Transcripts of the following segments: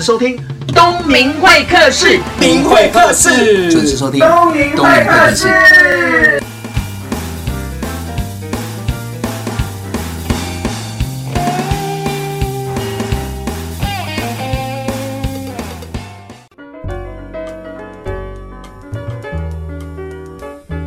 时收听东明会客室，明会客室，准时收听东明会客室。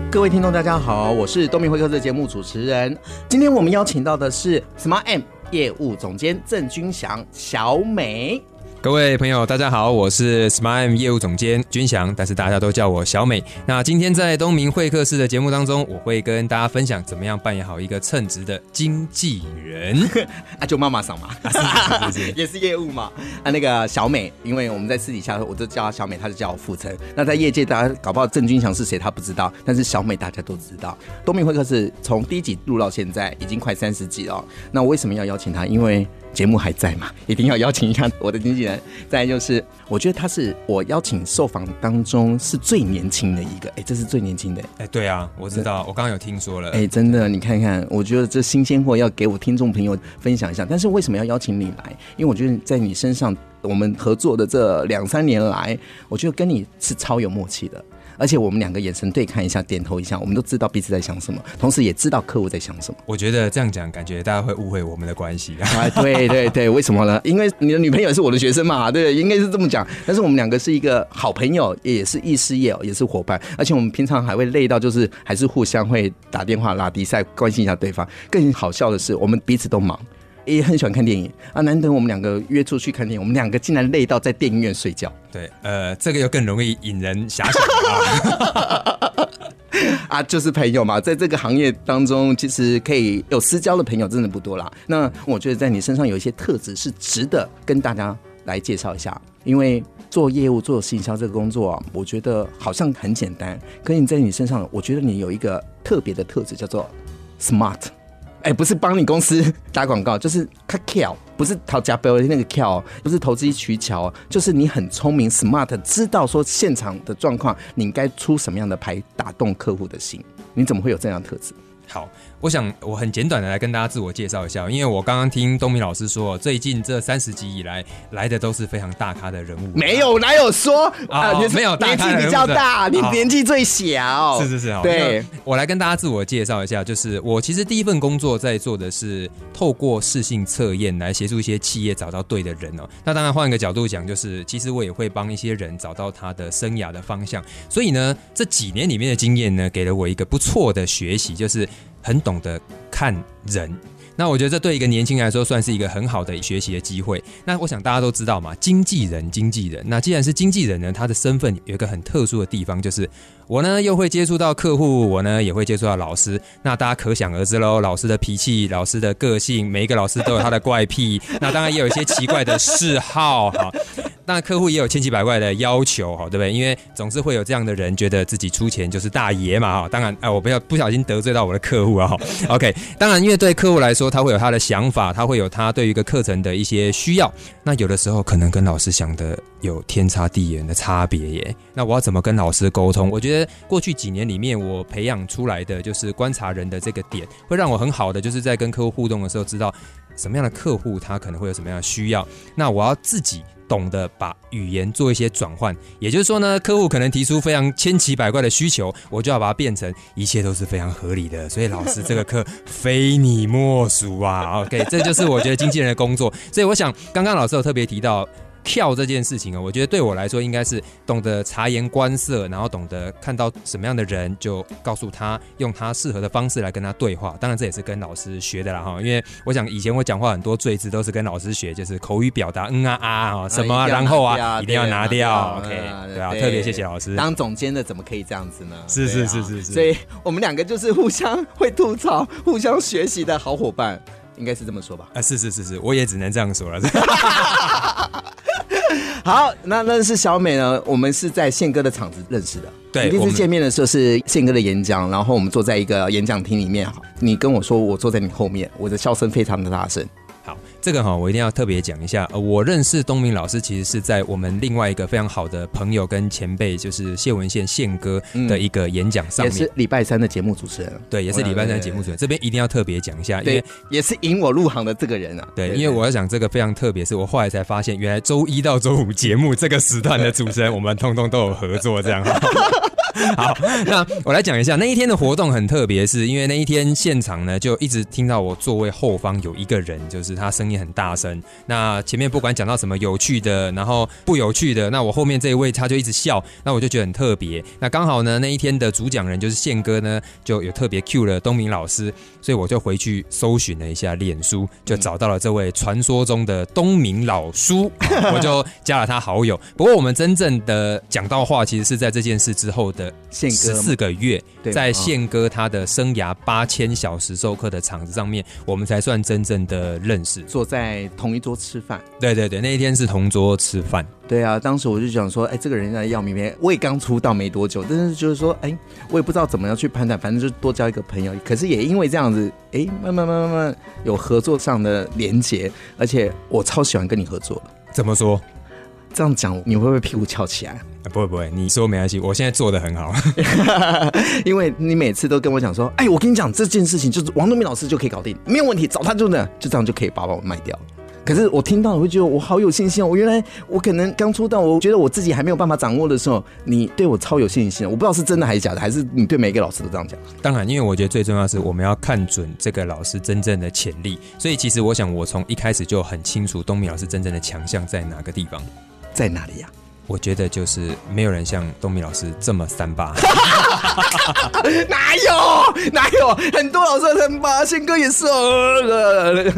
各位听众，大家好，我是东明会客室的节目主持人。今天我们邀请到的是 Smart M 业务总监郑君祥小美。各位朋友，大家好，我是 smilem 业务总监君祥，但是大家都叫我小美。那今天在东明会客室的节目当中，我会跟大家分享怎么样扮演好一个称职的经纪人。啊，就妈妈桑嘛，也是业务嘛。啊，那个小美，因为我们在私底下，我都叫她小美，她就叫我傅成。那在业界，大家搞不好郑君祥是谁，她不知道，但是小美大家都知道。东明会客室从第一集录到现在，已经快三十集了。那我为什么要邀请她？因为节目还在嘛，一定要邀请一下我的经纪人。再就是，我觉得他是我邀请受访当中是最年轻的一个。哎、欸，这是最年轻的。哎、欸，对啊，我知道，我刚刚有听说了。哎、欸，真的，你看看，我觉得这新鲜货要给我听众朋友分享一下。但是为什么要邀请你来？因为我觉得在你身上，我们合作的这两三年来，我觉得跟你是超有默契的。而且我们两个眼神对看一下，点头一下，我们都知道彼此在想什么，同时也知道客户在想什么。我觉得这样讲，感觉大家会误会我们的关系。啊，对对对，为什么呢？因为你的女朋友也是我的学生嘛，对，应该是这么讲。但是我们两个是一个好朋友，也是异事业，也是伙伴，而且我们平常还会累到，就是还是互相会打电话拉低赛，关心一下对方。更好笑的是，我们彼此都忙。也很喜欢看电影啊！难得我们两个约出去看电影，我们两个竟然累到在电影院睡觉。对，呃，这个又更容易引人遐想啊！啊，就是朋友嘛，在这个行业当中，其实可以有私交的朋友真的不多啦。那我觉得在你身上有一些特质是值得跟大家来介绍一下，因为做业务、做行销这个工作啊，我觉得好像很简单，可是你在你身上，我觉得你有一个特别的特质，叫做 smart。哎、不是帮你公司 打广告，就是他巧，不是讨价标的那个巧，不是投机取巧，就是你很聪明，smart，知道说现场的状况，你应该出什么样的牌打动客户的心，你怎么会有这样的特质？好。我想我很简短的来跟大家自我介绍一下，因为我刚刚听东明老师说，最近这三十集以来来的都是非常大咖的人物。没有，哪有说啊？哦、没有大纪比较大，你年纪最小。是是是，对。我来跟大家自我介绍一下，就是我其实第一份工作在做的是透过适性测验来协助一些企业找到对的人哦。那当然换一个角度讲，就是其实我也会帮一些人找到他的生涯的方向。所以呢，这几年里面的经验呢，给了我一个不错的学习，就是。很懂得看人，那我觉得这对一个年轻人来说算是一个很好的学习的机会。那我想大家都知道嘛，经纪人，经纪人。那既然是经纪人呢，他的身份有一个很特殊的地方，就是我呢又会接触到客户，我呢也会接触到老师。那大家可想而知喽，老师的脾气，老师的个性，每一个老师都有他的怪癖。那当然也有一些奇怪的嗜好哈。那客户也有千奇百怪的要求，哈，对不对？因为总是会有这样的人，觉得自己出钱就是大爷嘛，哈。当然，哎，我不要不小心得罪到我的客户啊，哈。OK，当然，因为对客户来说，他会有他的想法，他会有他对于一个课程的一些需要。那有的时候可能跟老师想的有天差地远的差别耶。那我要怎么跟老师沟通？我觉得过去几年里面，我培养出来的就是观察人的这个点，会让我很好的就是在跟客户互动的时候，知道什么样的客户他可能会有什么样的需要。那我要自己。懂得把语言做一些转换，也就是说呢，客户可能提出非常千奇百怪的需求，我就要把它变成一切都是非常合理的。所以老师这个课非你莫属啊！OK，这就是我觉得经纪人的工作。所以我想，刚刚老师有特别提到。跳这件事情啊，我觉得对我来说应该是懂得察言观色，然后懂得看到什么样的人就告诉他，用他适合的方式来跟他对话。当然这也是跟老师学的啦哈，因为我想以前我讲话很多赘字都是跟老师学，就是口语表达嗯啊啊啊什么啊，然后啊 一定要拿掉。OK，对啊，特别谢谢老师。当总监的怎么可以这样子呢？是是是是是，所以我们两个就是互相会吐槽、互相学习的好伙伴，应该是这么说吧？啊，是是是是，我也只能这样说了。好，那认识小美呢？我们是在宪哥的场子认识的。对，第一次见面的时候是宪哥的演讲，然后我们坐在一个演讲厅里面。好，你跟我说我坐在你后面，我的笑声非常的大声。好，这个哈，我一定要特别讲一下。呃，我认识东明老师，其实是在我们另外一个非常好的朋友跟前辈，就是谢文宪宪哥的一个演讲上面，也是礼拜三的节目主持人。对，也是礼拜三的节目主持人。这边一定要特别讲一下，因为也是引我入行的这个人啊。对，因为我要讲这个非常特别，是我后来才发现，原来周一到周五节目这个时段的主持人，我们通通都有合作，这样。好，那我来讲一下那一天的活动很特别，是因为那一天现场呢，就一直听到我座位后方有一个人，就是他声音很大声。那前面不管讲到什么有趣的，然后不有趣的，那我后面这一位他就一直笑，那我就觉得很特别。那刚好呢，那一天的主讲人就是宪哥呢，就有特别 cue 了东明老师，所以我就回去搜寻了一下脸书，就找到了这位传说中的东明老叔，我就加了他好友。不过我们真正的讲到话，其实是在这件事之后的。宪哥十四个月，在宪哥他的生涯八千小时授课的场子上面，我们才算真正的认识，坐在同一桌吃饭。对对对，那一天是同桌吃饭。对啊，当时我就想说，哎，这个人在要明明我也刚出道没多久，但是就是说，哎，我也不知道怎么样去判断，反正就多交一个朋友。可是也因为这样子，哎，慢慢慢慢慢有合作上的连结，而且我超喜欢跟你合作。怎么说？这样讲，你会不会屁股翘起来？不会不会，你说没关系，我现在做的很好，因为你每次都跟我讲说，哎，我跟你讲这件事情，就是王东明老师就可以搞定，没有问题，找他就能，就这样就可以把我卖掉。可是我听到，我会觉得我好有信心哦。我原来我可能刚出道，我觉得我自己还没有办法掌握的时候，你对我超有信心。我不知道是真的还是假的，还是你对每一个老师都这样讲？当然，因为我觉得最重要是我们要看准这个老师真正的潜力。所以其实我想，我从一开始就很清楚东明老师真正的强项在哪个地方。在哪里呀、啊？我觉得就是没有人像东明老师这么三八。哪有哪有？很多老师三八，宪哥也是哦。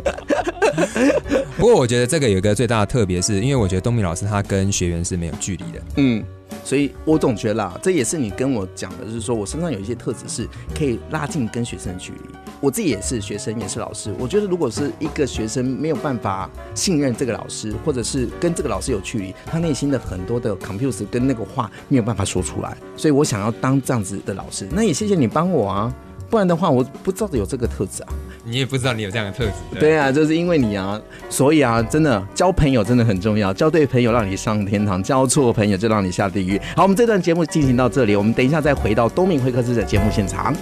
不过我觉得这个有一个最大的特别，是因为我觉得东明老师他跟学员是没有距离的。嗯。所以我总觉得啦，这也是你跟我讲的，就是说我身上有一些特质是可以拉近跟学生的距离。我自己也是学生，也是老师。我觉得如果是一个学生没有办法信任这个老师，或者是跟这个老师有距离，他内心的很多的 confuse 跟那个话没有办法说出来。所以我想要当这样子的老师。那也谢谢你帮我啊。不然的话，我不知道有这个特质啊。你也不知道你有这样的特质。对，对啊，就是因为你啊，所以啊，真的交朋友真的很重要。交对朋友让你上天堂，交错朋友就让你下地狱。好，我们这段节目进行到这里，我们等一下再回到东明会客室的节目现场。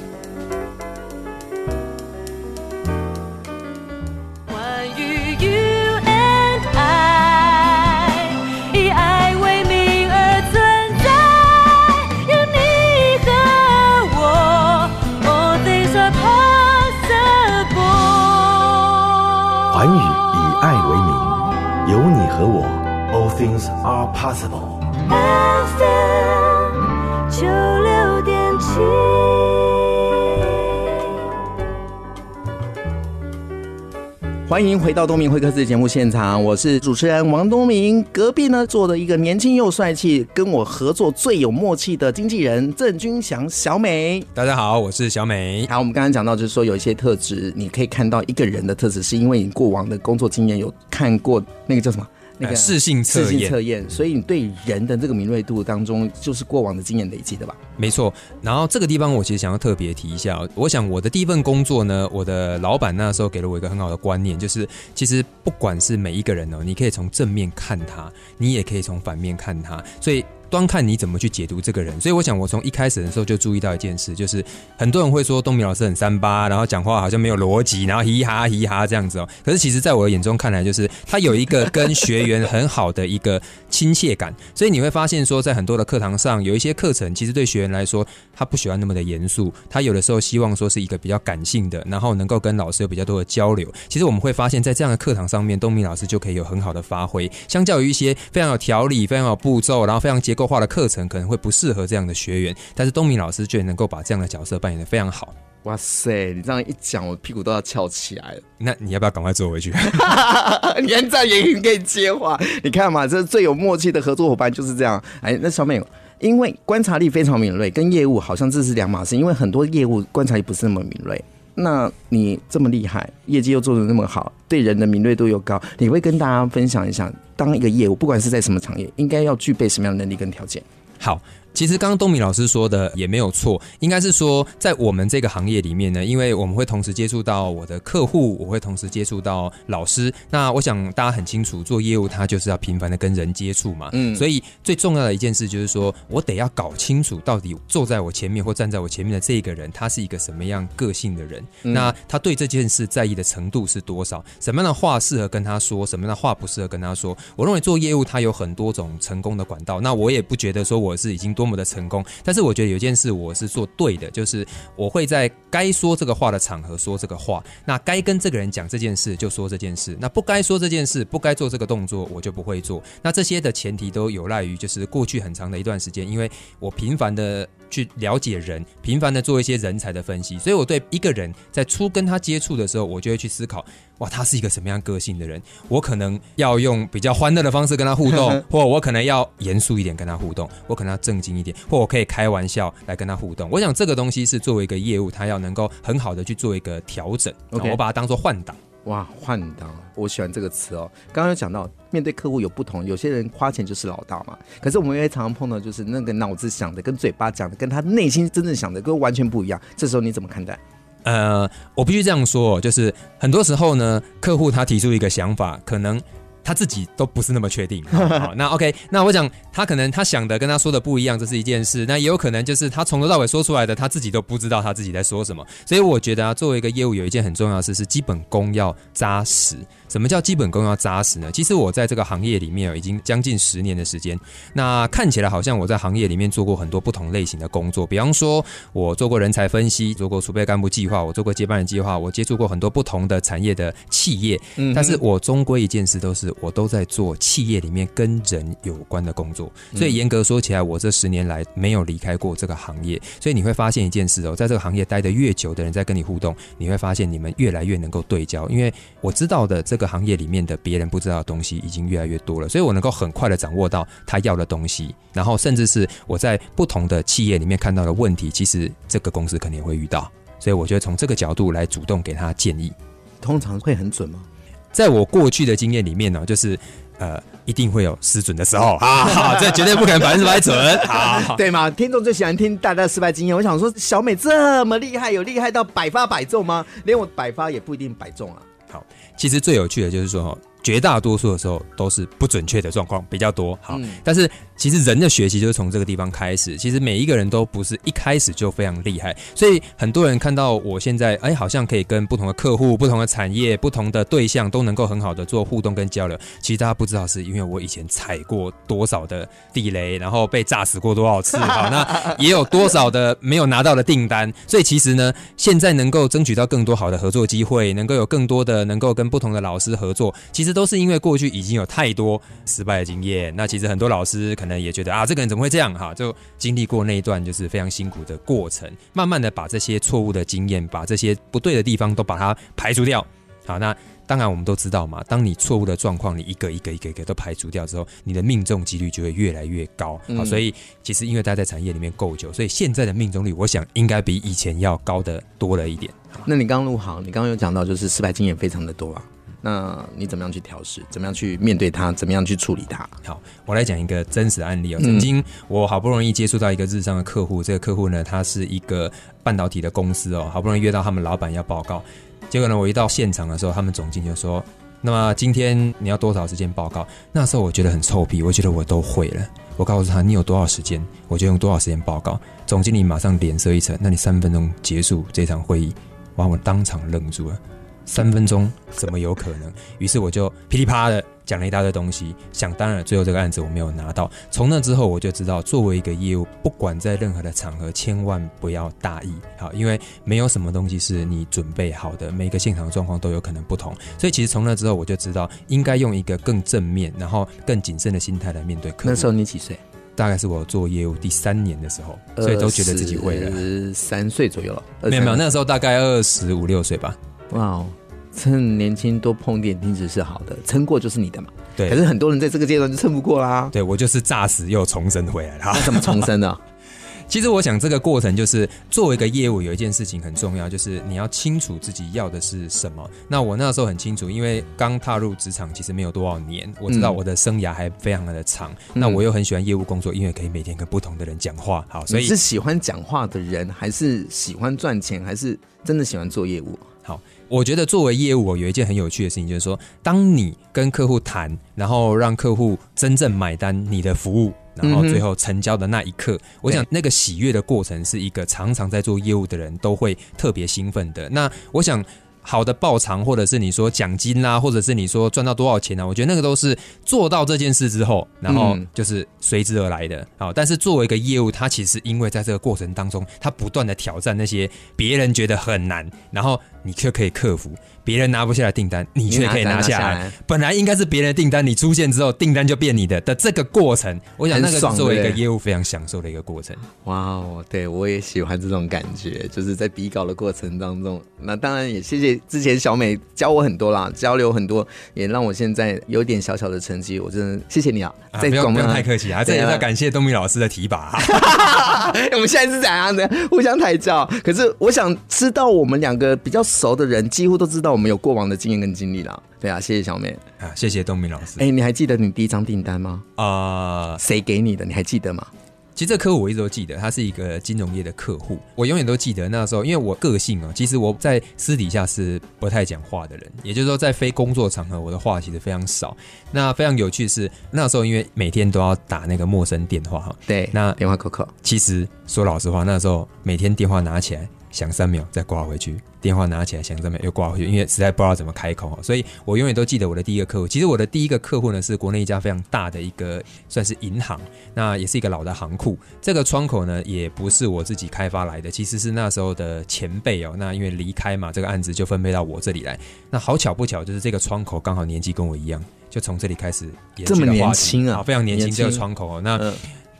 欢迎回到东明会客室节目现场，我是主持人王东明。隔壁呢坐着一个年轻又帅气、跟我合作最有默契的经纪人郑君祥小美。大家好，我是小美。好，我们刚刚讲到，就是说有一些特质，你可以看到一个人的特质，是因为你过往的工作经验有看过那个叫什么？那个视性测验，所以你对人的这个敏锐度当中，就是过往的经验累积的吧？没错。然后这个地方我其实想要特别提一下，我想我的第一份工作呢，我的老板那时候给了我一个很好的观念，就是其实不管是每一个人哦，你可以从正面看他，你也可以从反面看他，所以。端看你怎么去解读这个人，所以我想我从一开始的时候就注意到一件事，就是很多人会说东明老师很三八，然后讲话好像没有逻辑，然后嘻哈嘻哈这样子哦。可是其实在我的眼中看来，就是他有一个跟学员很好的一个亲切感。所以你会发现说，在很多的课堂上，有一些课程其实对学员来说，他不喜欢那么的严肃，他有的时候希望说是一个比较感性的，然后能够跟老师有比较多的交流。其实我们会发现，在这样的课堂上面，东明老师就可以有很好的发挥，相较于一些非常有条理、非常有步骤，然后非常结构化的课程，可能会不适合这样的学员。但是东明老师却能够把这样的角色扮演的非常好。哇塞，你这样一讲，我屁股都要翘起来了。那你要不要赶快坐回去？你看这样也可以接话。你看嘛，这最有默契的合作伙伴就是这样。哎，那小美，因为观察力非常敏锐，跟业务好像这是两码事。因为很多业务观察力不是那么敏锐。那你这么厉害，业绩又做的那么好，对人的敏锐度又高，你会跟大家分享一下，当一个业务，不管是在什么行业，应该要具备什么样的能力跟条件？好。其实刚刚东明老师说的也没有错，应该是说在我们这个行业里面呢，因为我们会同时接触到我的客户，我会同时接触到老师。那我想大家很清楚，做业务他就是要频繁的跟人接触嘛，嗯，所以最重要的一件事就是说我得要搞清楚到底坐在我前面或站在我前面的这个人，他是一个什么样个性的人，嗯、那他对这件事在意的程度是多少？什么样的话适合跟他说，什么样的话不适合跟他说？我认为做业务他有很多种成功的管道，那我也不觉得说我是已经多。多么的成功，但是我觉得有件事我是做对的，就是我会在该说这个话的场合说这个话，那该跟这个人讲这件事就说这件事，那不该说这件事，不该做这个动作，我就不会做。那这些的前提都有赖于，就是过去很长的一段时间，因为我频繁的去了解人，频繁的做一些人才的分析，所以我对一个人在初跟他接触的时候，我就会去思考。哇，他是一个什么样个性的人？我可能要用比较欢乐的方式跟他互动，或我可能要严肃一点跟他互动，我可能要正经一点，或我可以开玩笑来跟他互动。我想这个东西是作为一个业务，他要能够很好的去做一个调整。我把它当做换挡。哇，换刀，我喜欢这个词哦。刚刚有讲到，面对客户有不同，有些人花钱就是老大嘛。可是我们也常常碰到，就是那个脑子想的跟嘴巴讲的，跟他内心真正想的，跟完全不一样。这时候你怎么看待？呃，我必须这样说，就是很多时候呢，客户他提出一个想法，可能他自己都不是那么确定。好，好，那 OK，那我想他可能他想的跟他说的不一样，这是一件事。那也有可能就是他从头到尾说出来的，他自己都不知道他自己在说什么。所以我觉得啊，作为一个业务，有一件很重要的事是基本功要扎实。什么叫基本功要扎实呢？其实我在这个行业里面已经将近十年的时间。那看起来好像我在行业里面做过很多不同类型的工作，比方说我做过人才分析，做过储备干部计划，我做过接班人计划，我接触过很多不同的产业的企业。嗯，但是我终归一件事都是我都在做企业里面跟人有关的工作。所以严格说起来，我这十年来没有离开过这个行业。所以你会发现一件事哦，在这个行业待得越久的人，在跟你互动，你会发现你们越来越能够对焦，因为我知道的这个。行业里面的别人不知道的东西已经越来越多了，所以我能够很快的掌握到他要的东西，然后甚至是我在不同的企业里面看到的问题，其实这个公司肯定会遇到，所以我觉得从这个角度来主动给他建议，通常会很准吗？在我过去的经验里面呢，就是呃，一定会有失准的时候啊，这绝对不可能百分之百准，啊，对吗？听众最喜欢听大家的失败经验，我想说小美这么厉害，有厉害到百发百中吗？连我百发也不一定百中啊。好，其实最有趣的就是说，绝大多数的时候都是不准确的状况比较多。好，嗯、但是。其实人的学习就是从这个地方开始。其实每一个人都不是一开始就非常厉害，所以很多人看到我现在，哎，好像可以跟不同的客户、不同的产业、不同的对象都能够很好的做互动跟交流。其实大家不知道，是因为我以前踩过多少的地雷，然后被炸死过多少次，好，那也有多少的没有拿到的订单。所以其实呢，现在能够争取到更多好的合作机会，能够有更多的能够跟不同的老师合作，其实都是因为过去已经有太多失败的经验。那其实很多老师。可能也觉得啊，这个人怎么会这样哈？就经历过那一段就是非常辛苦的过程，慢慢的把这些错误的经验，把这些不对的地方都把它排除掉。好，那当然我们都知道嘛，当你错误的状况你一个一个一个一个都排除掉之后，你的命中几率就会越来越高。好，所以其实因为待在产业里面够久，所以现在的命中率，我想应该比以前要高的多了一点。那你刚入行，你刚刚有讲到就是失败经验非常的多啊。那你怎么样去调试？怎么样去面对它？怎么样去处理它？好，我来讲一个真实的案例哦。曾经我好不容易接触到一个日商的客户，这个客户呢，他是一个半导体的公司哦，好不容易约到他们老板要报告，结果呢，我一到现场的时候，他们总经理就说：“那么今天你要多少时间报告？”那时候我觉得很臭屁，我觉得我都会了。我告诉他：“你有多少时间，我就用多少时间报告。”总经理马上脸色一沉：“那你三分钟结束这场会议。”哇，我当场愣住了。三分钟怎么有可能？于是我就噼里啪啦的讲了一大堆东西。想当然，最后这个案子我没有拿到。从那之后，我就知道，作为一个业务，不管在任何的场合，千万不要大意。好，因为没有什么东西是你准备好的，每个现场的状况都有可能不同。所以，其实从那之后，我就知道应该用一个更正面，然后更谨慎的心态来面对客户。那时候你几岁？大概是我做业务第三年的时候，所以都觉得自己会了。十三岁左右了，没有没有，那个时候大概二十五六岁吧。哇哦，趁年轻多碰点钉子是好的，撑过就是你的嘛。对，可是很多人在这个阶段就撑不过啦。对，我就是炸死又重生回来了。那怎么重生呢？其实我想这个过程就是作为一个业务，有一件事情很重要，就是你要清楚自己要的是什么。那我那时候很清楚，因为刚踏入职场，其实没有多少年，我知道我的生涯还非常的长。嗯、那我又很喜欢业务工作，因为可以每天跟不同的人讲话。好，所以你是喜欢讲话的人，还是喜欢赚钱，还是真的喜欢做业务？好，我觉得作为业务，有一件很有趣的事情，就是说，当你跟客户谈，然后让客户真正买单你的服务。然后最后成交的那一刻，嗯、我想那个喜悦的过程是一个常常在做业务的人都会特别兴奋的。那我想。好的报偿，或者是你说奖金啦，或者是你说赚到多少钱呢、啊？我觉得那个都是做到这件事之后，然后就是随之而来的。好，但是作为一个业务，他其实因为在这个过程当中，他不断的挑战那些别人觉得很难，然后你却可以克服；别人拿不下来订单，你却可以拿下来。下来本来应该是别人的订单，你出现之后，订单就变你的的这个过程，我想那个是作为一个业务非常享受的一个过程。哇哦，对我也喜欢这种感觉，就是在比稿的过程当中。那当然也谢谢。之前小美教我很多啦，交流很多，也让我现在有点小小的成绩。我真的谢谢你啊！啊不用不用太客气啊，这也要感谢东明老师的提拔。我们现在是怎样的？互相抬轿。可是我想知道，我们两个比较熟的人，几乎都知道我们有过往的经验跟经历啦。对啊，谢谢小美啊，谢谢东明老师。哎、欸，你还记得你第一张订单吗？啊、呃，谁给你的？你还记得吗？其实这个客户我一直都记得，他是一个金融业的客户。我永远都记得那时候，因为我个性啊，其实我在私底下是不太讲话的人，也就是说，在非工作场合，我的话其实非常少。那非常有趣是，那时候因为每天都要打那个陌生电话哈，对，那电话扣扣。其实说老实话，那时候每天电话拿起来。响三秒再挂回去，电话拿起来想三秒又挂回去，因为实在不知道怎么开口，所以我永远都记得我的第一个客户。其实我的第一个客户呢，是国内一家非常大的一个算是银行，那也是一个老的行库。这个窗口呢，也不是我自己开发来的，其实是那时候的前辈哦。那因为离开嘛，这个案子就分配到我这里来。那好巧不巧，就是这个窗口刚好年纪跟我一样，就从这里开始也这么年轻啊，非常年轻这个窗口哦。那。嗯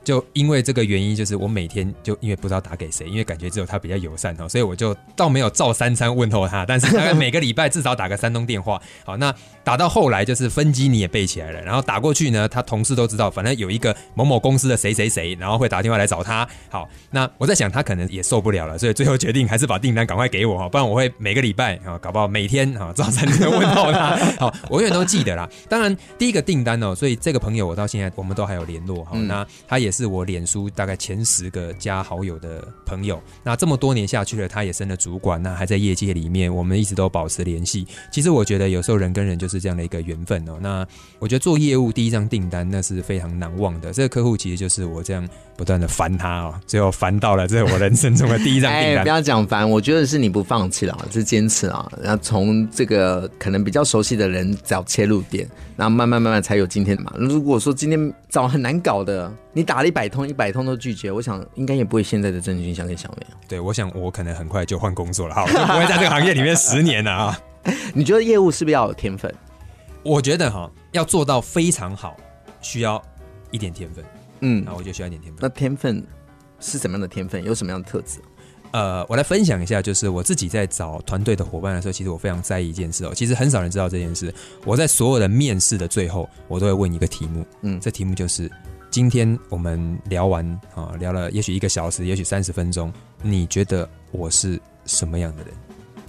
就因为这个原因，就是我每天就因为不知道打给谁，因为感觉只有他比较友善哦，所以我就倒没有照三餐问候他，但是大概每个礼拜至少打个三通电话。好，那打到后来就是分机你也背起来了，然后打过去呢，他同事都知道，反正有一个某某公司的谁谁谁，然后会打电话来找他。好，那我在想他可能也受不了了，所以最后决定还是把订单赶快给我哈，不然我会每个礼拜啊，搞不好每天啊早餐都问候他。好，我永远都记得啦。当然第一个订单哦，所以这个朋友我到现在我们都还有联络。哈，那他也。是我脸书大概前十个加好友的朋友，那这么多年下去了，他也升了主管，那还在业界里面，我们一直都保持联系。其实我觉得有时候人跟人就是这样的一个缘分哦。那我觉得做业务第一张订单那是非常难忘的，这个客户其实就是我这样不断的烦他哦，最后烦到了这是我人生中的第一张订单。哎，不要讲烦，我觉得是你不放弃了，是坚持啊，然后从这个可能比较熟悉的人找切入点，然后慢慢慢慢才有今天嘛。如果说今天找很难搞的，你打了一百通，一百通都拒绝，我想应该也不会现在的郑君祥跟小美。对，我想我可能很快就换工作了，哈，不会在这个行业里面十年了啊。你觉得业务是不是要有天分？我觉得哈，要做到非常好，需要一点天分。嗯，那我就需要一点天分。那天分是什么样的天分？有什么样的特质？呃，我来分享一下，就是我自己在找团队的伙伴的时候，其实我非常在意一件事哦。其实很少人知道这件事。我在所有的面试的最后，我都会问一个题目，嗯，这题目就是。今天我们聊完啊，聊了也许一个小时，也许三十分钟。你觉得我是什么样的人？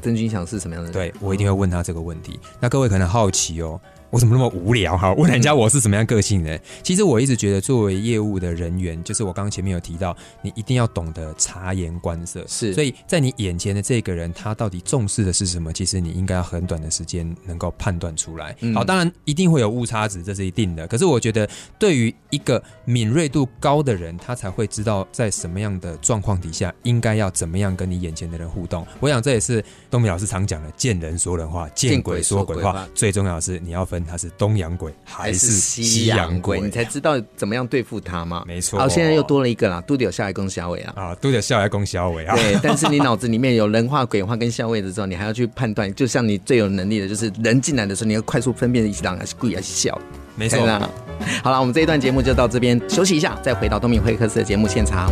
郑君祥是什么样的人？对，我一定会问他这个问题。嗯、那各位可能好奇哦。我怎么那么无聊哈？问人家我是什么样个性的？其实我一直觉得，作为业务的人员，就是我刚刚前面有提到，你一定要懂得察言观色。是，所以在你眼前的这个人，他到底重视的是什么？其实你应该要很短的时间能够判断出来。好，当然一定会有误差值，这是一定的。可是我觉得，对于一个敏锐度高的人，他才会知道在什么样的状况底下，应该要怎么样跟你眼前的人互动。我想这也是东明老师常讲的：见人说人话，见鬼说鬼话。最重要的是，你要分。他是东洋鬼还是西洋鬼？你才知道怎么样对付他嘛。没错。好，现在又多了一个啦，都得有下来攻小尾啊。啊，都得下来攻小尾啊。对，但是你脑子里面有人话、鬼话跟小尾的时候，你还要去判断。就像你最有能力的，就是人进来的时候，你要快速分辨一些狼还是鬼还是笑。没错。好了，我们这一段节目就到这边休息一下，再回到东明会客室的节目现场。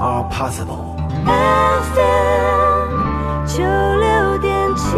Are possible。FM 九六点七。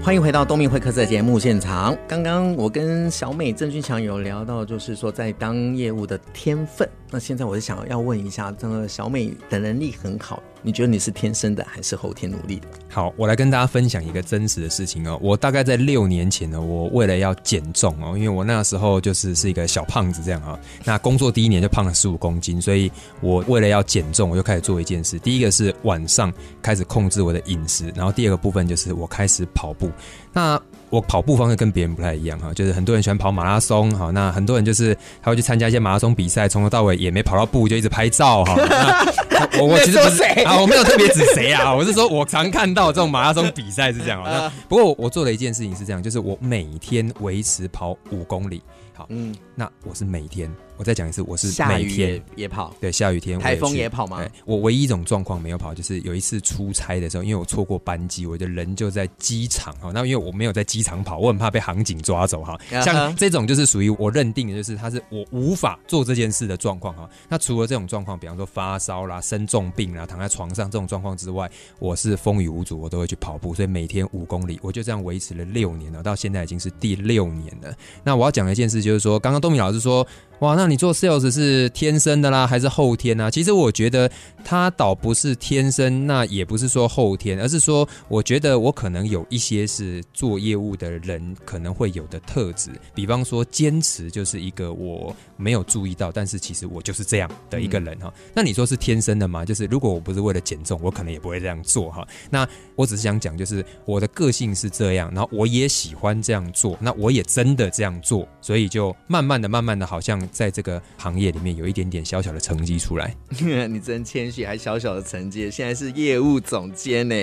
欢迎回到东明会客室的节目现场。刚刚我跟小美郑俊强有聊到，就是说在当业务的天分。那现在我是想要问一下，这个小美的能力很好，你觉得你是天生的还是后天努力的？好，我来跟大家分享一个真实的事情哦。我大概在六年前呢，我为了要减重哦，因为我那时候就是是一个小胖子这样啊。那工作第一年就胖了十五公斤，所以我为了要减重，我就开始做一件事。第一个是晚上开始控制我的饮食，然后第二个部分就是我开始跑步。那我跑步方式跟别人不太一样哈，就是很多人喜欢跑马拉松哈，那很多人就是还会去参加一些马拉松比赛，从头到尾也没跑到步就一直拍照哈。我我其实不是啊，我没有特别指谁啊，我是说我常看到这种马拉松比赛是这样。啊不过我做了一件事情是这样，就是我每天维持跑五公里。好，嗯，那我是每天。我再讲一次，我是每天也，也跑，对，下雨天，台风也跑吗？我唯一一种状况没有跑，就是有一次出差的时候，因为我错过班机，我的人就在机场哈。那因为我没有在机场跑，我很怕被航警抓走哈。像这种就是属于我认定的，就是他是我无法做这件事的状况哈。那除了这种状况，比方说发烧啦、生重病啦、躺在床上这种状况之外，我是风雨无阻，我都会去跑步。所以每天五公里，我就这样维持了六年了，到现在已经是第六年了。那我要讲的一件事就是说，刚刚东明老师说。哇，那你做 sales 是天生的啦，还是后天呢？其实我觉得他倒不是天生，那也不是说后天，而是说我觉得我可能有一些是做业务的人可能会有的特质，比方说坚持就是一个我没有注意到，但是其实我就是这样的一个人哈。嗯。那你说是天生的吗？就是如果我不是为了减重，我可能也不会这样做哈。那我只是想讲，就是我的个性是这样，然后我也喜欢这样做，那我也真的这样做，所以就慢慢的、慢慢的，好像。在这个行业里面有一点点小小的成绩出来，你真谦虚，还小小的成绩，现在是业务总监呢。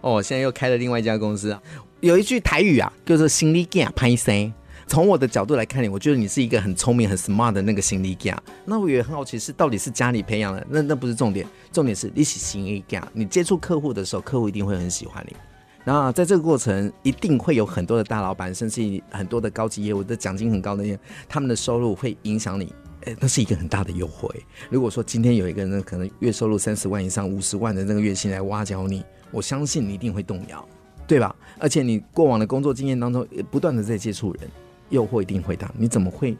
哦，现在又开了另外一家公司，有一句台语啊，叫做“心理健拍生”。从我的角度来看你，我觉得你是一个很聪明、很 smart 的那个心理健。那我也很好奇，是到底是家里培养的？那那不是重点，重点是你是心理健。你接触客户的时候，客户一定会很喜欢你。那在这个过程，一定会有很多的大老板，甚至很多的高级业务的奖金很高的人，他们的收入会影响你，哎，那是一个很大的诱惑。如果说今天有一个人可能月收入三十万以上、五十万的那个月薪来挖角你，我相信你一定会动摇，对吧？而且你过往的工作经验当中，不断的在接触人，诱惑一定会大，你怎么会？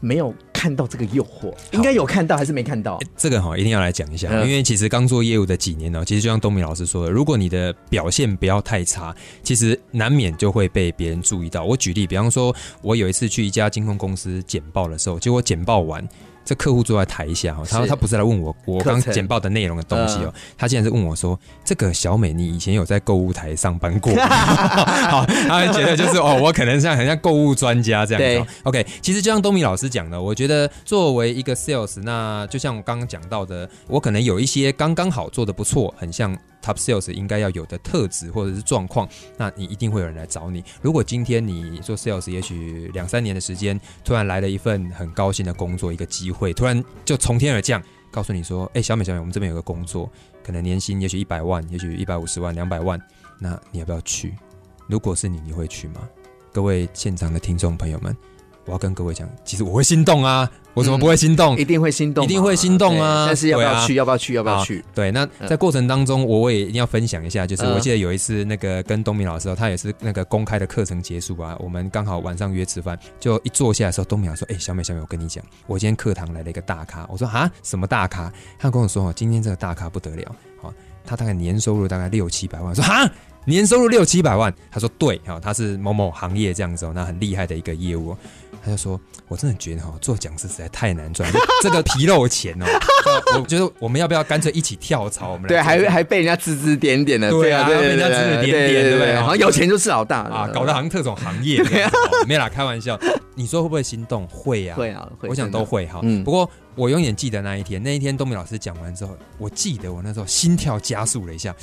没有看到这个诱惑，应该有看到还是没看到？这个哈一定要来讲一下，因为其实刚做业务的几年呢，其实就像东明老师说的，如果你的表现不要太差，其实难免就会被别人注意到。我举例，比方说，我有一次去一家金控公司简报的时候，结果简报完。这客户坐在台下哈，他他不是来问我我刚简报的内容的东西哦，他竟然是问我说：“这个小美，你以前有在购物台上班过吗？” 好，他觉得就是哦，我可能像很像购物专家这样子。OK，其实就像东米老师讲的，我觉得作为一个 sales，那就像我刚刚讲到的，我可能有一些刚刚好做的不错，很像。Top sales 应该要有的特质或者是状况，那你一定会有人来找你。如果今天你做 sales，也许两三年的时间，突然来了一份很高兴的工作，一个机会，突然就从天而降，告诉你说：“哎，小美，小美，我们这边有个工作，可能年薪也许一百万，也许一百五十万、两百万，那你要不要去？如果是你，你会去吗？”各位现场的听众朋友们。我要跟各位讲，其实我会心动啊！我怎么不会心动？嗯、一定会心动，一定会心动啊！但是要不要去？啊、要不要去？要不要去？对，那在过程当中，我也一定要分享一下，就是我记得有一次那个跟东明老师，他也是那个公开的课程结束啊，我们刚好晚上约吃饭，就一坐下来的时候，东明老师说：“哎、欸，小美，小美，我跟你讲，我今天课堂来了一个大咖。”我说：“啊，什么大咖？”他跟我说：“哦，今天这个大咖不得了，好，他大概年收入大概六七百万。”说：“啊。”年收入六七百万，他说对，哈，他是某某行业这样子哦，那很厉害的一个业务，他就说，我真的觉得哈，做讲师实在太难赚，这个 皮肉钱哦，我觉得我们要不要干脆一起跳槽？我们对，还 还被人家指指点点的，对啊，被人家指指点点，对不对？好像有钱就是老大啊，搞得好像特种行业，没啦，开玩笑。你说会不会心动？会啊，会啊，我想都会哈。嗯不过我永远记得那一天，那一天东明老师讲完之后，我记得我那时候心跳加速了一下，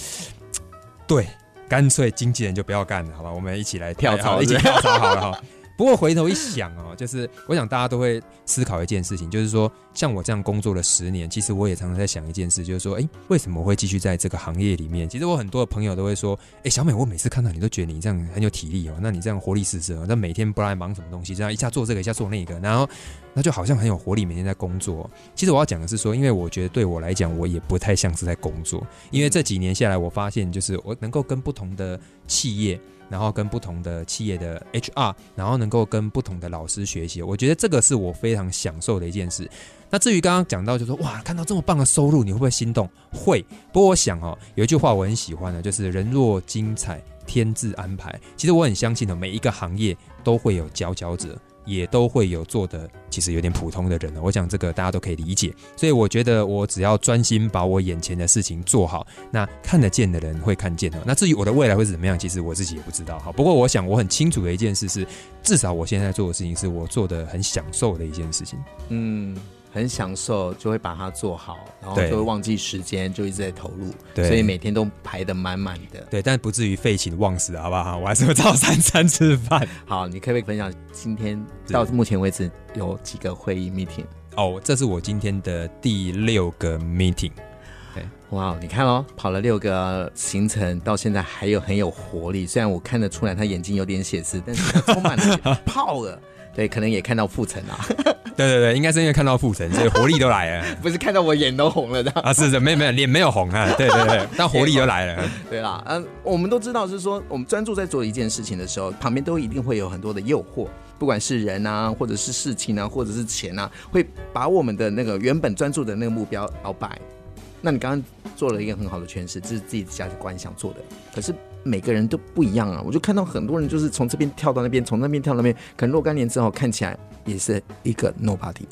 对。干脆经纪人就不要干了，好吧？我们一起来跳槽，一起跳槽好了哈。不过回头一想哦，就是我想大家都会思考一件事情，就是说像我这样工作了十年，其实我也常常在想一件事，就是说，哎，为什么我会继续在这个行业里面？其实我很多的朋友都会说，哎，小美，我每次看到你都觉得你这样很有体力哦，那你这样活力四射，那每天不知道忙什么东西，这样一下做这个，一下做那个，然后那就好像很有活力，每天在工作。其实我要讲的是说，因为我觉得对我来讲，我也不太像是在工作，因为这几年下来，我发现就是我能够跟不同的企业。然后跟不同的企业的 HR，然后能够跟不同的老师学习，我觉得这个是我非常享受的一件事。那至于刚刚讲到，就是说哇，看到这么棒的收入，你会不会心动？会。不过我想哦，有一句话我很喜欢的，就是人若精彩，天自安排。其实我很相信的，每一个行业都会有佼佼者。也都会有做的其实有点普通的人了，我想这个大家都可以理解，所以我觉得我只要专心把我眼前的事情做好，那看得见的人会看见的。那至于我的未来会怎么样，其实我自己也不知道。好，不过我想我很清楚的一件事是，至少我现在做的事情是我做的很享受的一件事情。嗯。很享受，就会把它做好，然后就会忘记时间，就一直在投入，所以每天都排的满满的。对，但不至于废寝忘食，好不好？我还是会照三餐吃饭。好，你可不可以分享今天到目前为止有几个会议 meeting？哦，这是我今天的第六个 meeting。对，哇，你看哦，跑了六个行程，到现在还有很有活力。虽然我看得出来他眼睛有点血丝，但是他充满了 泡了。对，可能也看到傅城啊。对对对，应该是因为看到傅城，所以活力都来了。不是看到我眼都红了的啊？是是，没有没有，脸没有红啊。对对对，但活力都来了。对啦，嗯，我们都知道是说，我们专注在做一件事情的时候，旁边都一定会有很多的诱惑，不管是人啊，或者是事情啊，或者是钱啊，会把我们的那个原本专注的那个目标摇摆。那你刚刚做了一个很好的诠释，这是自己价值观想做的，可是。每个人都不一样啊！我就看到很多人就是从这边跳到那边，从那边跳到那边，可能若干年之后看起来也是一个 nobody。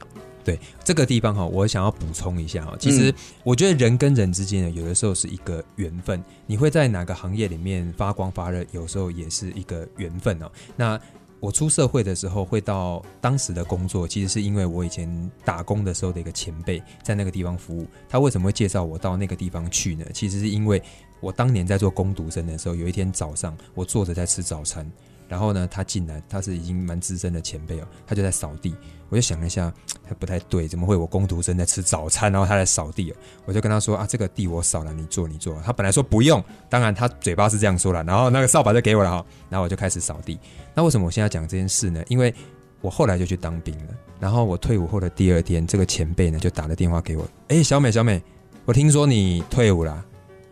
对这个地方哈，我想要补充一下哈，其实我觉得人跟人之间呢，有的时候是一个缘分。你会在哪个行业里面发光发热，有时候也是一个缘分哦。那我出社会的时候会到当时的工作，其实是因为我以前打工的时候的一个前辈在那个地方服务。他为什么会介绍我到那个地方去呢？其实是因为。我当年在做工读生的时候，有一天早上，我坐着在吃早餐，然后呢，他进来，他是已经蛮资深的前辈哦，他就在扫地，我就想了一下，他不太对，怎么会我工读生在吃早餐，然后他在扫地哦，我就跟他说啊，这个地我扫了，你做你做。他本来说不用，当然他嘴巴是这样说了，然后那个扫把就给我了哈，然后我就开始扫地。那为什么我现在讲这件事呢？因为我后来就去当兵了，然后我退伍后的第二天，这个前辈呢就打了电话给我，哎，小美小美，我听说你退伍了。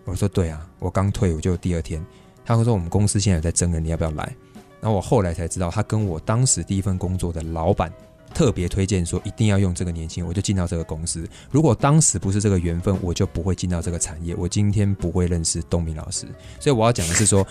我说对啊，我刚退伍就第二天，他会说我们公司现在在征人，你要不要来？然后我后来才知道，他跟我当时第一份工作的老板特别推荐说，一定要用这个年轻，我就进到这个公司。如果当时不是这个缘分，我就不会进到这个产业，我今天不会认识东明老师。所以我要讲的是说，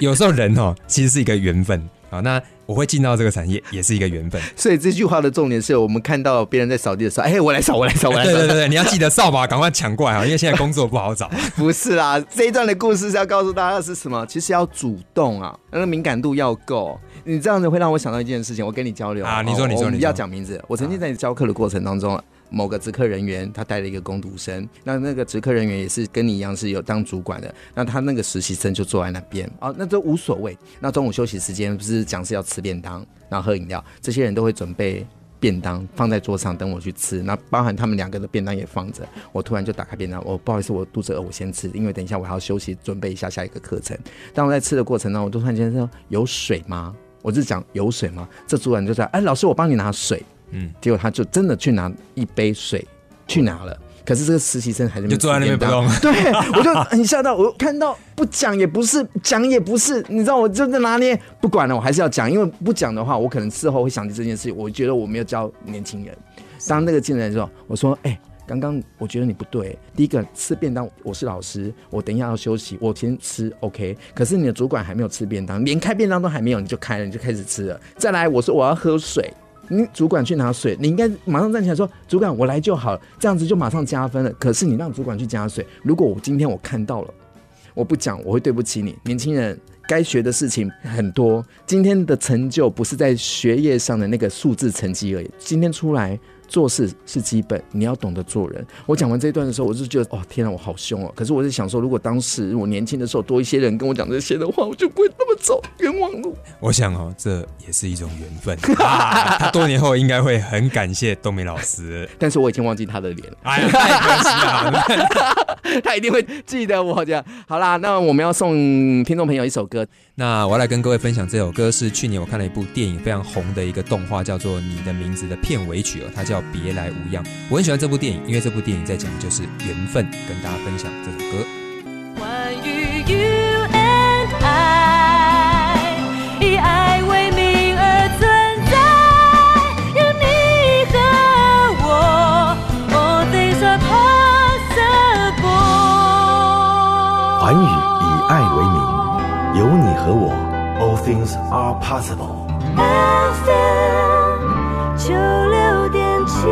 有时候人哦，其实是一个缘分。好，那我会进到这个产业也是一个缘分。所以这句话的重点是我们看到别人在扫地的时候，哎，我来扫，我来扫，我来扫。对对对对，你要记得扫把，赶快抢过来啊！因为现在工作不好找。不是啦，这一段的故事是要告诉大家的是什么？其实要主动啊，那个敏感度要够。你这样子会让我想到一件事情，我跟你交流啊，你说你说你不要讲名字。我曾经在你教课的过程当中。某个职科人员，他带了一个工读生，那那个职科人员也是跟你一样是有当主管的，那他那个实习生就坐在那边，哦，那都无所谓。那中午休息时间不是讲是要吃便当，然后喝饮料，这些人都会准备便当放在桌上等我去吃，那包含他们两个的便当也放着。我突然就打开便当，我不好意思，我肚子饿，我先吃，因为等一下我还要休息准备一下下一个课程。当我在吃的过程当，我都突然间说：“有水吗？”我就讲：“有水吗？”这主管就说：“哎，老师，我帮你拿水。”嗯，结果他就真的去拿一杯水去拿了，可是这个实习生还是就坐在那边不动。对，我就很吓到，我看到不讲也不是，讲也不是，你知道我就在拿捏，不管了，我还是要讲，因为不讲的话，我可能事后会想起这件事情。我觉得我没有教年轻人。当那个进来的时候，我说：“哎、欸，刚刚我觉得你不对。第一个吃便当，我是老师，我等一下要休息，我先吃，OK。可是你的主管还没有吃便当，连开便当都还没有，你就开了，你就开始吃了。再来，我说我要喝水。”你主管去拿水，你应该马上站起来说：“主管，我来就好了。”这样子就马上加分了。可是你让主管去加水，如果我今天我看到了，我不讲，我会对不起你。年轻人该学的事情很多，今天的成就不是在学业上的那个数字成绩而已。今天出来做事是基本，你要懂得做人。我讲完这一段的时候，我就觉得哦，天啊，我好凶哦！可是我是想说，如果当时我年轻的时候多一些人跟我讲这些的话，我就不会那么走冤枉路。我想哦，这也是一种缘分 啊。他多年后应该会很感谢冬梅老师，但是我已经忘记他的脸了。哎呀，太可惜了，他一定会记得我这样。好啦，那我们要送听众朋友一首歌。那我要来跟各位分享这首歌，是去年我看了一部电影非常红的一个动画，叫做《你的名字》的片尾曲哦，它叫《别来无恙》。我很喜欢这部电影，因为这部电影在讲的就是缘分，跟大家分享这首歌。Things are possible。FM 九六点七。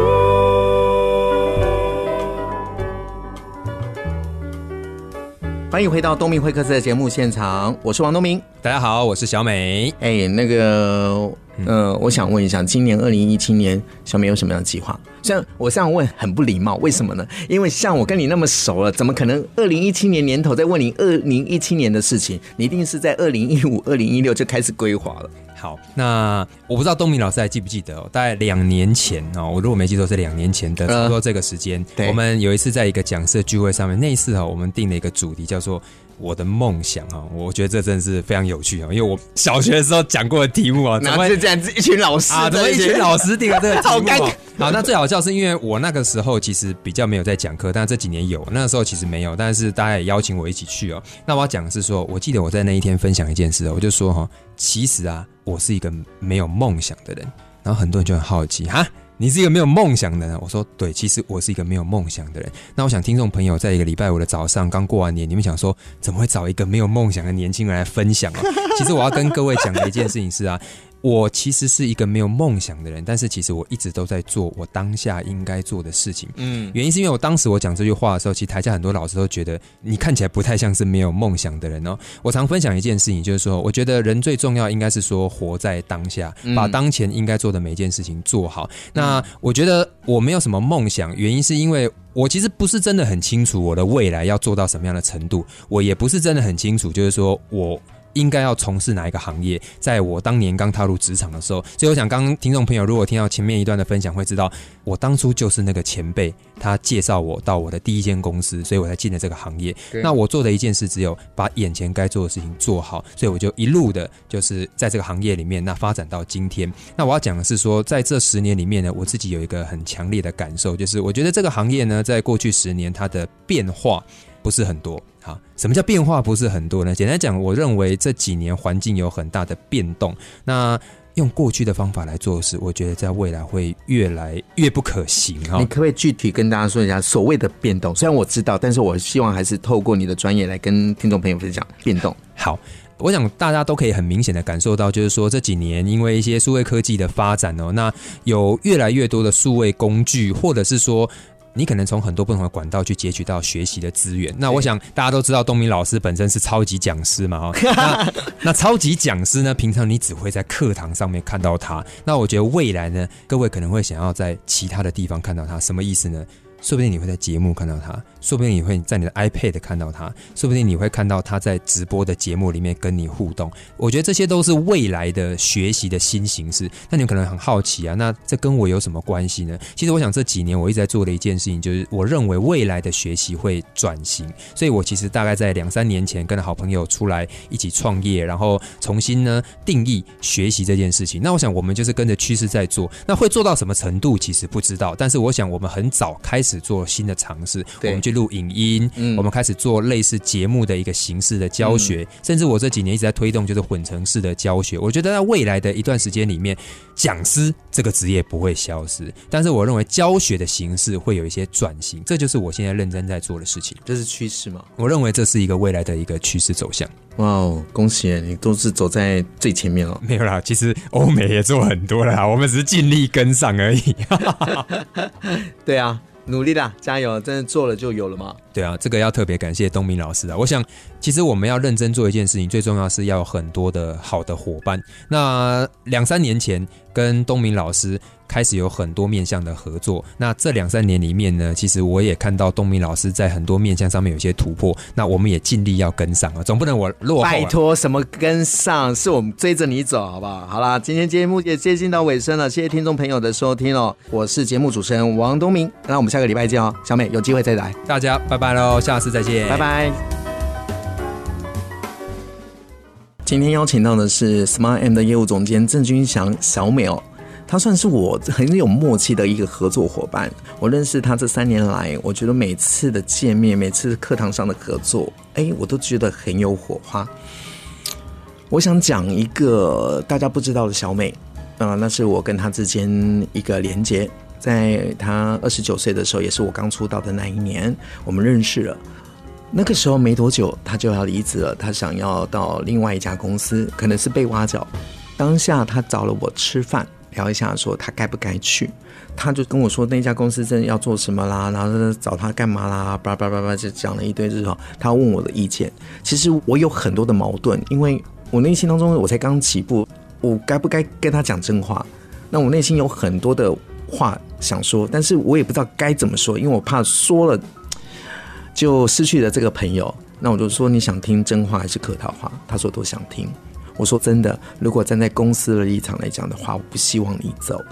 欢迎回到东明会客室的节目现场，我是王东明。大家好，我是小美。哎，那个。嗯、呃，我想问一下，今年二零一七年，小美有什么样的计划？像我这样问很不礼貌，为什么呢？因为像我跟你那么熟了，怎么可能二零一七年年头再问你二零一七年的事情？你一定是在二零一五、二零一六就开始规划了。好，那我不知道东明老师还记不记得哦？大概两年前哦，我如果没记错是两年前的差不多这个时间，呃、我们有一次在一个讲社聚会上面，那一次哈，我们定了一个主题叫做。我的梦想哈，我觉得这真的是非常有趣啊，因为我小学的时候讲过的题目啊，怎么是这样子？一群老师啊，怎么一群老师定了这个 题目？好，那最好笑是因为我那个时候其实比较没有在讲课，但这几年有，那个时候其实没有，但是大家也邀请我一起去哦。那我要讲的是说，我记得我在那一天分享一件事，我就说哈，其实啊，我是一个没有梦想的人，然后很多人就很好奇哈。你是一个没有梦想的人，我说对，其实我是一个没有梦想的人。那我想听众朋友在一个礼拜五的早上刚过完年，你们想说怎么会找一个没有梦想的年轻人来分享啊？其实我要跟各位讲的一件事情是啊。我其实是一个没有梦想的人，但是其实我一直都在做我当下应该做的事情。嗯，原因是因为我当时我讲这句话的时候，其实台下很多老师都觉得你看起来不太像是没有梦想的人哦。我常分享一件事情，就是说，我觉得人最重要应该是说活在当下，把当前应该做的每一件事情做好。那我觉得我没有什么梦想，原因是因为我其实不是真的很清楚我的未来要做到什么样的程度，我也不是真的很清楚，就是说我。应该要从事哪一个行业？在我当年刚踏入职场的时候，所以我想，刚刚听众朋友如果听到前面一段的分享，会知道我当初就是那个前辈，他介绍我到我的第一间公司，所以我才进了这个行业。那我做的一件事只有把眼前该做的事情做好，所以我就一路的就是在这个行业里面，那发展到今天。那我要讲的是说，在这十年里面呢，我自己有一个很强烈的感受，就是我觉得这个行业呢，在过去十年它的变化不是很多。啊，什么叫变化不是很多呢？简单讲，我认为这几年环境有很大的变动。那用过去的方法来做事，我觉得在未来会越来越不可行。哈，你可不可以具体跟大家说一下所谓的变动？虽然我知道，但是我希望还是透过你的专业来跟听众朋友分享变动。好，我想大家都可以很明显的感受到，就是说这几年因为一些数位科技的发展哦，那有越来越多的数位工具，或者是说。你可能从很多不同的管道去截取到学习的资源。那我想大家都知道，东明老师本身是超级讲师嘛，哈。那那超级讲师呢，平常你只会在课堂上面看到他。那我觉得未来呢，各位可能会想要在其他的地方看到他，什么意思呢？说不定你会在节目看到他，说不定你会在你的 iPad 看到他，说不定你会看到他在直播的节目里面跟你互动。我觉得这些都是未来的学习的新形式。那你们可能很好奇啊，那这跟我有什么关系呢？其实我想这几年我一直在做的一件事情，就是我认为未来的学习会转型。所以我其实大概在两三年前跟好朋友出来一起创业，然后重新呢定义学习这件事情。那我想我们就是跟着趋势在做。那会做到什么程度，其实不知道。但是我想我们很早开始。做新的尝试，我们去录影音，嗯，我们开始做类似节目的一个形式的教学，嗯，甚至我这几年一直在推动就是混成式的教学。我觉得在未来的一段时间里面，讲师这个职业不会消失，但是我认为教学的形式会有一些转型，这就是我现在认真在做的事情。这是趋势吗？我认为这是一个未来的一个趋势走向。哇哦，恭喜你都是走在最前面了。没有啦，其实欧美也做很多了，我们只是尽力跟上而已。对啊。努力啦，加油！真的做了就有了嘛。对啊，这个要特别感谢东明老师啊。我想，其实我们要认真做一件事情，最重要是要有很多的好的伙伴。那两三年前跟东明老师。开始有很多面向的合作。那这两三年里面呢，其实我也看到东明老师在很多面向上面有些突破。那我们也尽力要跟上啊，总不能我落后啊。拜托，什么跟上？是我们追着你走，好不好？好啦，今天节目也接近到尾声了，谢谢听众朋友的收听哦。我是节目主持人王东明，那我们下个礼拜见哦。小美有机会再来，大家拜拜喽，下次再见，拜拜。今天邀请到的是 Smart M 的业务总监郑君祥小美哦。他算是我很有默契的一个合作伙伴。我认识他这三年来，我觉得每次的见面，每次课堂上的合作，哎，我都觉得很有火花。我想讲一个大家不知道的小美啊，那是我跟他之间一个连接。在他二十九岁的时候，也是我刚出道的那一年，我们认识了。那个时候没多久，他就要离职了，他想要到另外一家公司，可能是被挖角。当下他找了我吃饭。聊一下，说他该不该去，他就跟我说那家公司真的要做什么啦，然后找他干嘛啦，叭叭叭叭就讲了一堆之后，他问我的意见。其实我有很多的矛盾，因为我内心当中我才刚起步，我该不该跟他讲真话？那我内心有很多的话想说，但是我也不知道该怎么说，因为我怕说了就失去了这个朋友。那我就说，你想听真话还是客套话？他说都想听。我说真的，如果站在公司的立场来讲的话，我不希望你走。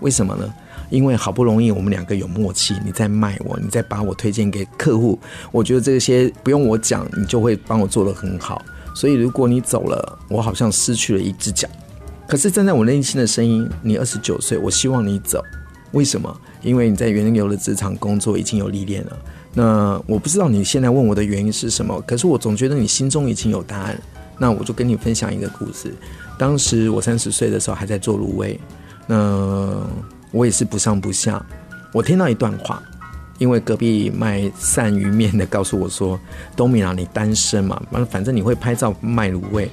为什么呢？因为好不容易我们两个有默契，你在卖我，你在把我推荐给客户，我觉得这些不用我讲，你就会帮我做得很好。所以如果你走了，我好像失去了一只脚。可是站在我内心的声音，你二十九岁，我希望你走。为什么？因为你在原有的职场工作已经有历练了。那我不知道你现在问我的原因是什么，可是我总觉得你心中已经有答案。那我就跟你分享一个故事。当时我三十岁的时候还在做卤味，那我也是不上不下。我听到一段话，因为隔壁卖鳝鱼面的告诉我说：“东米啊，你单身嘛，反正你会拍照卖卤味，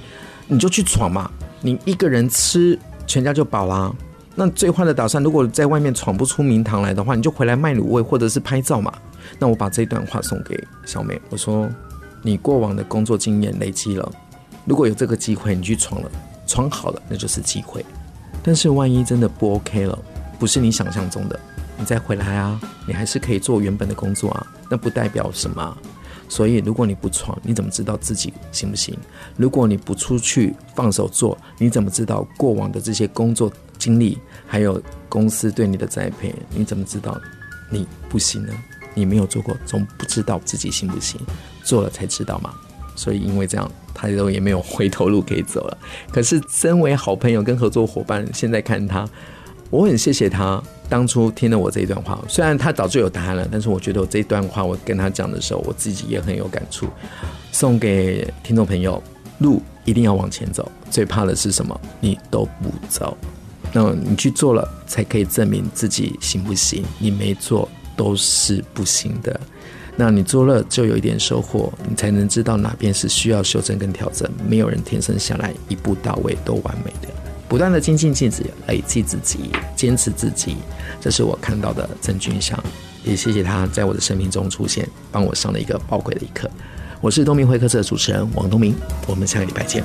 你就去闯嘛。你一个人吃，全家就饱啦。那最坏的打算，如果在外面闯不出名堂来的话，你就回来卖卤味或者是拍照嘛。那我把这段话送给小美，我说：你过往的工作经验累积了。”如果有这个机会，你去闯了，闯好了，那就是机会。但是万一真的不 OK 了，不是你想象中的，你再回来啊，你还是可以做原本的工作啊。那不代表什么。所以如果你不闯，你怎么知道自己行不行？如果你不出去放手做，你怎么知道过往的这些工作经历，还有公司对你的栽培，你怎么知道你不行呢？你没有做过，总不知道自己行不行。做了才知道嘛。所以因为这样，他都也没有回头路可以走了。可是身为好朋友跟合作伙伴，现在看他，我很谢谢他当初听了我这一段话。虽然他早就有答案了，但是我觉得我这一段话我跟他讲的时候，我自己也很有感触。送给听众朋友，路一定要往前走。最怕的是什么？你都不走，那你去做了，才可以证明自己行不行。你没做，都是不行的。那你做了就有一点收获，你才能知道哪边是需要修正跟调整。没有人天生下来一步到位都完美的，不断的精进自己，累积自己，坚持自己，这是我看到的郑君祥。也谢谢他在我的生命中出现，帮我上了一个宝贵的一课。我是东明会客室的主持人王东明，我们下个礼拜见。